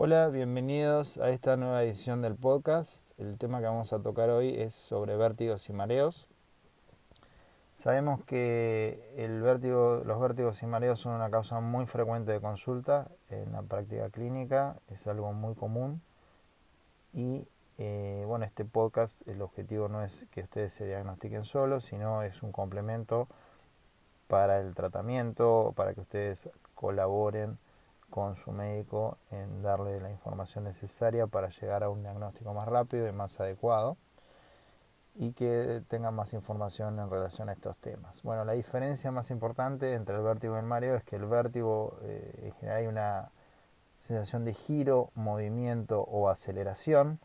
Hola, bienvenidos a esta nueva edición del podcast. El tema que vamos a tocar hoy es sobre vértigos y mareos. Sabemos que los vértigos y mareos son una causa muy frecuente de consulta en la práctica clínica, es algo muy común y eh, bueno, este podcast, el objetivo no es que ustedes se diagnostiquen solos, sino es un complemento para el tratamiento, para que ustedes colaboren con su médico en darle la información necesaria para llegar a un diagnóstico más rápido y más adecuado y que tengan más información en relación a estos temas. Bueno, la diferencia más importante entre el vértigo y el mareo es que el vértigo eh, hay una sensación de giro, movimiento o aceleración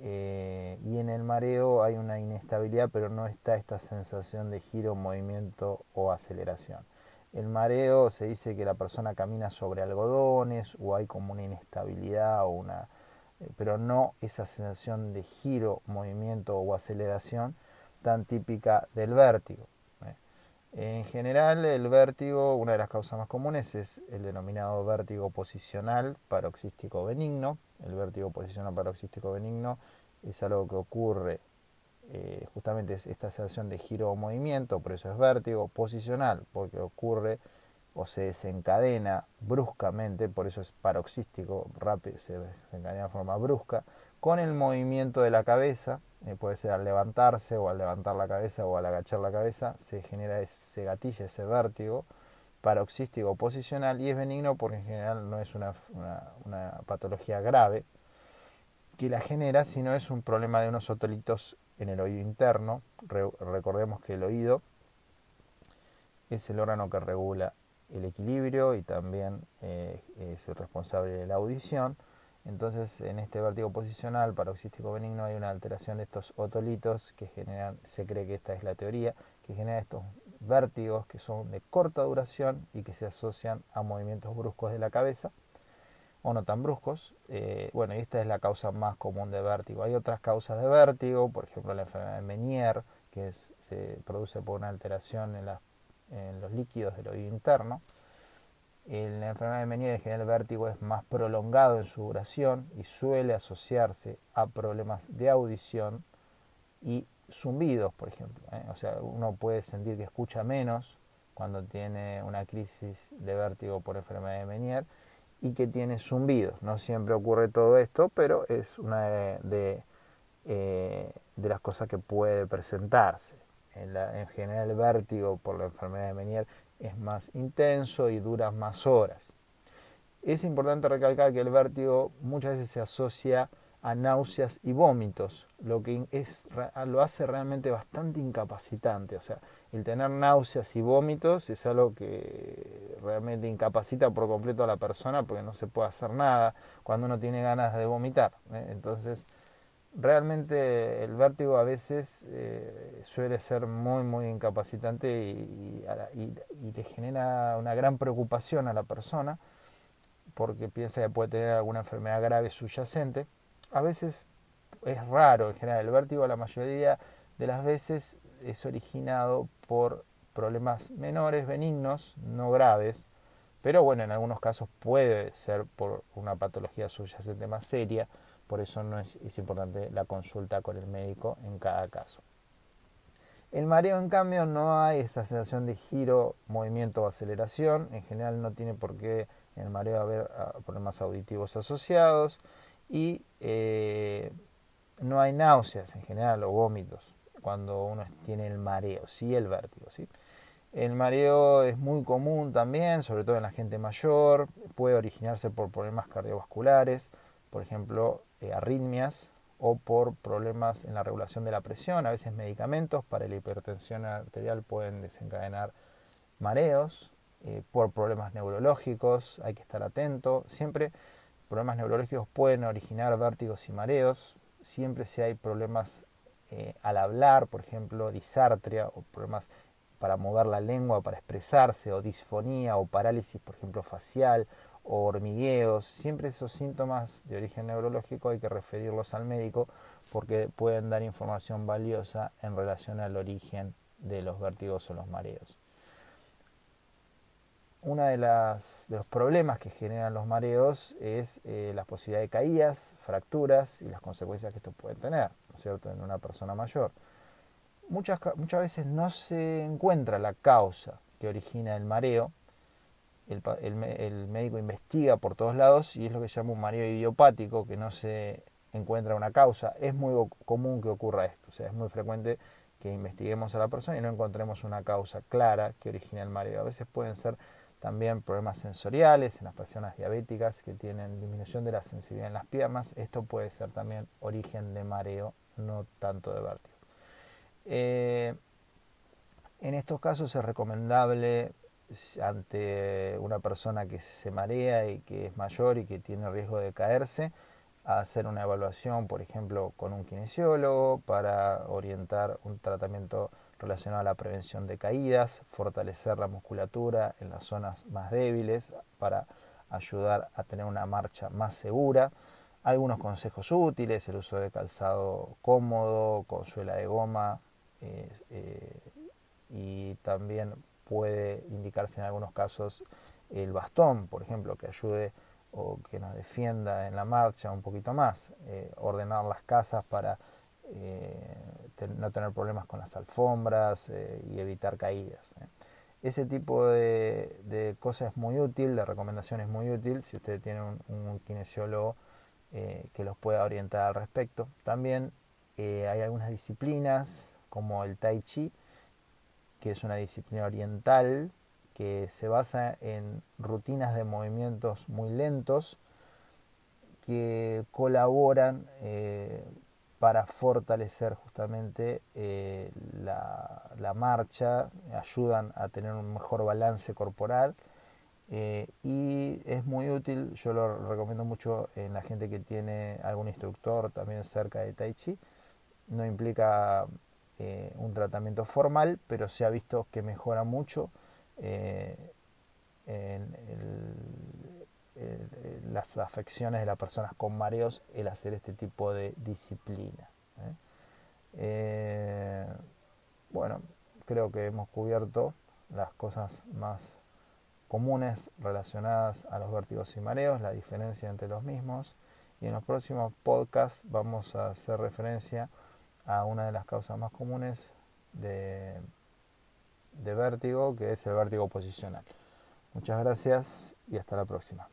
eh, y en el mareo hay una inestabilidad pero no está esta sensación de giro, movimiento o aceleración. El mareo se dice que la persona camina sobre algodones o hay como una inestabilidad o una eh, pero no esa sensación de giro, movimiento o aceleración tan típica del vértigo. ¿eh? En general, el vértigo, una de las causas más comunes es el denominado vértigo posicional paroxístico benigno. El vértigo posicional paroxístico benigno es algo que ocurre eh, justamente es esta sensación de giro o movimiento, por eso es vértigo posicional, porque ocurre o se desencadena bruscamente, por eso es paroxístico, rápido, se desencadena de forma brusca, con el movimiento de la cabeza, eh, puede ser al levantarse o al levantar la cabeza o al agachar la cabeza, se genera ese gatillo, ese vértigo paroxístico posicional y es benigno porque en general no es una, una patología grave que la genera, sino es un problema de unos otolitos en el oído interno. recordemos que el oído es el órgano que regula el equilibrio y también eh, es el responsable de la audición. Entonces, en este vértigo posicional paroxístico benigno hay una alteración de estos otolitos que generan, se cree que esta es la teoría, que genera estos vértigos que son de corta duración y que se asocian a movimientos bruscos de la cabeza o no tan bruscos. Eh, bueno, y esta es la causa más común de vértigo. Hay otras causas de vértigo, por ejemplo la enfermedad de Menier, que se produce por una alteración en, los líquidos del oído interno. En la enfermedad de Menier en general el vértigo es más prolongado en su duración y suele asociarse a problemas de audición y zumbidos, por ejemplo. ¿eh? O sea, uno puede sentir que escucha menos cuando tiene una crisis de vértigo por enfermedad de Menier y que tiene zumbidos. No siempre ocurre todo esto, pero es una de, eh, de, las cosas que puede presentarse. En, en, general el vértigo por la enfermedad de Menier es más intenso y dura más horas. Es importante recalcar que el vértigo muchas veces se asocia a náuseas y vómitos, lo que es, lo hace realmente bastante incapacitante. O sea, el tener náuseas y vómitos es algo que realmente incapacita por completo a la persona porque no se puede hacer nada cuando uno tiene ganas de vomitar. ¿eh? Entonces, realmente el vértigo a veces eh, suele ser muy, muy incapacitante y, y, le genera una gran preocupación a la persona porque piensa que puede tener alguna enfermedad grave subyacente a veces es raro en general. El vértigo la mayoría de las veces es originado por problemas menores, benignos, no graves, pero bueno, en algunos casos puede ser por una patología subyacente más seria, por eso no es, importante la consulta con el médico en cada caso. El mareo, en cambio, no hay esa sensación de giro, movimiento o aceleración. En general no tiene por qué en el mareo haber ah, problemas auditivos asociados y eh, no hay náuseas en general o vómitos cuando uno tiene el mareo, sí el vértigo. ¿sí? El mareo es muy común también, sobre todo en la gente mayor, puede originarse por problemas cardiovasculares, por ejemplo, eh, arritmias o por problemas en la regulación de la presión, a veces medicamentos para la hipertensión arterial pueden desencadenar mareos, eh, por problemas neurológicos, hay que estar atento, siempre problemas neurológicos pueden originar vértigos y mareos. Siempre si hay problemas eh, al hablar, por ejemplo, disartria o problemas para mover la lengua, para expresarse, o disfonía o parálisis, por ejemplo, facial o hormigueos, siempre esos síntomas de origen neurológico hay que referirlos al médico porque pueden dar información valiosa en relación al origen de los vértigos o los mareos. uno de, de los problemas que generan los mareos es eh, la posibilidad de caídas, fracturas y las consecuencias que esto puede tener, ¿no es cierto?, en una persona mayor. Muchas, muchas veces no se encuentra la causa que origina el mareo, el, el, médico investiga por todos lados y es lo que se llama un mareo idiopático, que no se encuentra una causa. Es muy común que ocurra esto, o sea, es muy frecuente que investiguemos a la persona y no encontremos una causa clara que origina el mareo. A veces pueden ser también problemas sensoriales en las personas diabéticas que tienen disminución de la sensibilidad en las piernas. Esto puede ser también origen de mareo, no tanto de vértigo. Eh, en estos casos es recomendable ante una persona que se marea y que es mayor y que tiene riesgo de caerse, hacer una evaluación, por ejemplo, con un kinesiólogo para orientar un tratamiento relacionado a la prevención de caídas, fortalecer la musculatura en las zonas más débiles para ayudar a tener una marcha más segura. Algunos consejos útiles, el uso de calzado cómodo, con suela de goma eh, eh, y también puede indicarse en algunos casos el bastón, por ejemplo, que ayude o que nos defienda en la marcha un poquito más, eh, ordenar las casas para no tener problemas con las alfombras y evitar caídas. Ese tipo de, cosas es muy útil, de recomendación es muy útil si usted tiene un, kinesiólogo que los pueda orientar al respecto. También hay algunas disciplinas como el tai chi, que es una disciplina oriental que se basa en rutinas de movimientos muy lentos que colaboran eh, para fortalecer justamente eh, la, marcha, ayudan a tener un mejor balance corporal eh, y es muy útil, yo lo recomiendo mucho en la gente que tiene algún instructor también cerca de Tai Chi, no implica un tratamiento formal, pero se ha visto que mejora mucho eh, en las afecciones de las personas con mareos el hacer este tipo de disciplina. ¿eh? Eh, bueno, creo que hemos cubierto las cosas más comunes relacionadas a los vértigos y mareos, la diferencia entre los mismos. Y en los próximos podcasts vamos a hacer referencia a una de las causas más comunes de de vértigo, que es el vértigo posicional. Muchas gracias y hasta la próxima.